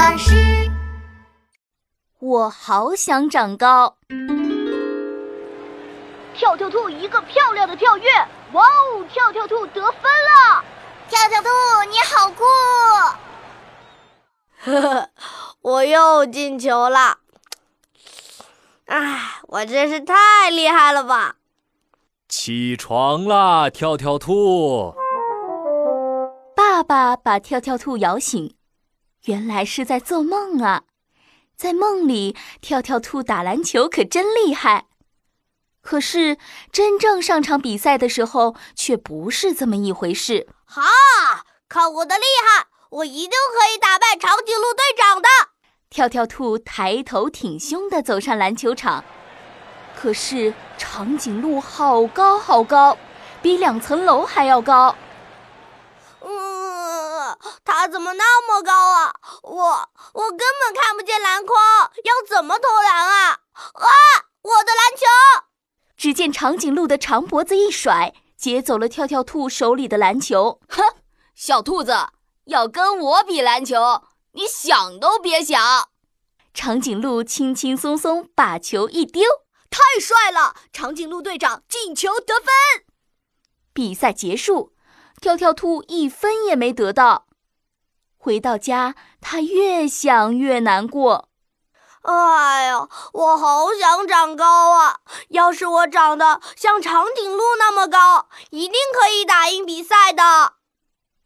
巴士。我好想长高。跳跳兔一个漂亮的跳跃，哇哦！跳跳兔得分了！跳跳兔，你好酷！呵呵，我又进球了！哎，我真是太厉害了吧！起床啦，跳跳兔！爸爸把跳跳兔摇醒，原来是在做梦啊！在梦里，跳跳兔打篮球可真厉害。可是真正上场比赛的时候，却不是这么一回事。哈！看我的厉害，我一定可以打败长颈鹿队长的！跳跳兔抬头挺胸地走上篮球场，可是长颈鹿好高好高，比两层楼还要高。怎么那么高啊？我我根本看不见篮筐，要怎么投篮啊？啊！我的篮球！只见长颈鹿的长脖子一甩，接走了跳跳兔手里的篮球。哼，小兔子要跟我比篮球，你想都别想！长颈鹿轻轻松松把球一丢，太帅了！长颈鹿队长进球得分。比赛结束，跳跳兔一分也没得到。回到家，他越想越难过。哎呀，我好想长高啊！要是我长得像长颈鹿那么高，一定可以打赢比赛的。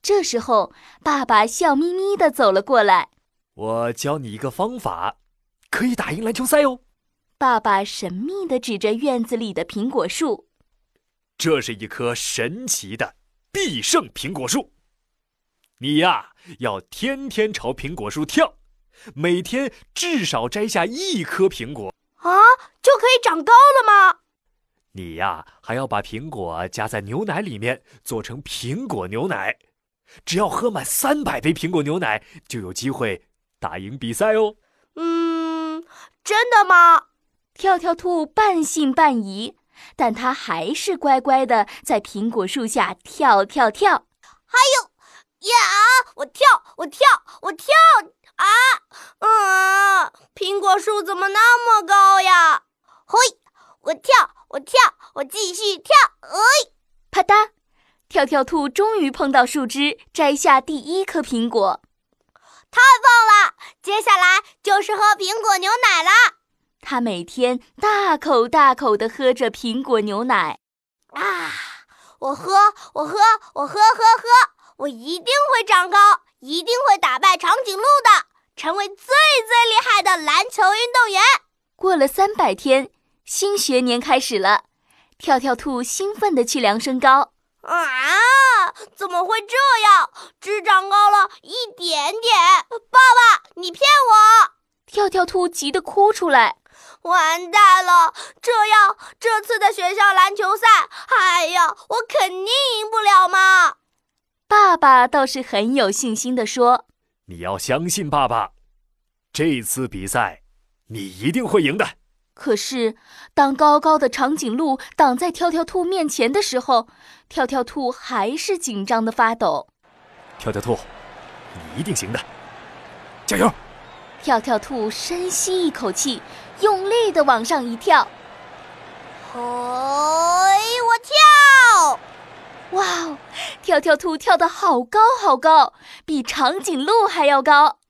这时候，爸爸笑眯眯地走了过来。我教你一个方法，可以打赢篮球赛哦。爸爸神秘地指着院子里的苹果树，这是一棵神奇的必胜苹果树。你呀，要天天朝苹果树跳。每天至少摘下一颗苹果啊，就可以长高了吗？你呀，还要把苹果加在牛奶里面，做成苹果牛奶。只要喝满三百杯苹果牛奶，就有机会打赢比赛哦。嗯，真的吗？跳跳兔半信半疑，但它还是乖乖的在苹果树下跳跳跳。还有呀，我跳，我跳，我跳。啊，嗯，苹果树怎么那么高呀？嘿，我跳，我跳，我继续跳。哎，啪嗒，跳跳兔终于碰到树枝，摘下第一颗苹果。太棒了！接下来就是喝苹果牛奶了。他每天大口大口地喝着苹果牛奶。啊，我喝，我喝，我喝喝喝，我一定会长高。一定会打败长颈鹿的，成为最最厉害的篮球运动员。过了三百天，新学年开始了。跳跳兔兴奋地去量身高。啊！怎么会这样？只长高了一点点。爸爸，你骗我！跳跳兔急得哭出来。完蛋了！这样这次的学校篮球赛，哎呀，我肯定赢不了嘛。爸爸倒是很有信心地说：“你要相信爸爸，这次比赛你一定会赢的。”可是，当高高的长颈鹿挡在跳跳兔面前的时候，跳跳兔还是紧张的发抖。跳跳兔，你一定行的，加油！跳跳兔深吸一口气，用力的往上一跳。嘿，我跳！哇哦！跳跳兔跳得好高好高，比长颈鹿还要高。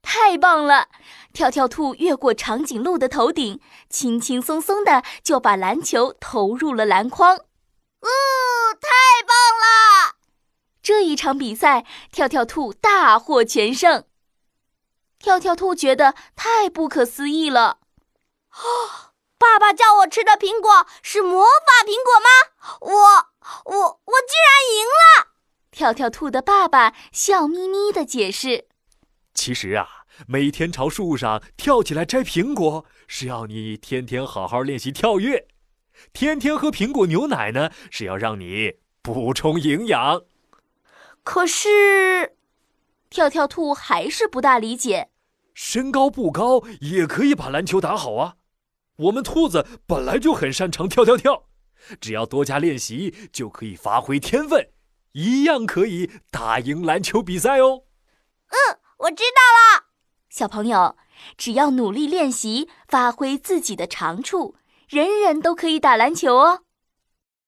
太棒了！跳跳兔越过长颈鹿的头顶，轻轻松松的就把篮球投入了篮筐。哦，太棒了！这一场比赛，跳跳兔大获全胜。跳跳兔觉得太不可思议了。哦，爸爸叫我吃的苹果是魔法苹果吗？我。我我居然赢了！跳跳兔的爸爸笑眯眯的解释：“其实啊，每天朝树上跳起来摘苹果，是要你天天好好练习跳跃；天天喝苹果牛奶呢，是要让你补充营养。”可是，跳跳兔还是不大理解：“身高不高也可以把篮球打好啊！我们兔子本来就很擅长跳跳跳。”只要多加练习，就可以发挥天分，一样可以打赢篮球比赛哦。嗯，我知道了。小朋友，只要努力练习，发挥自己的长处，人人都可以打篮球哦。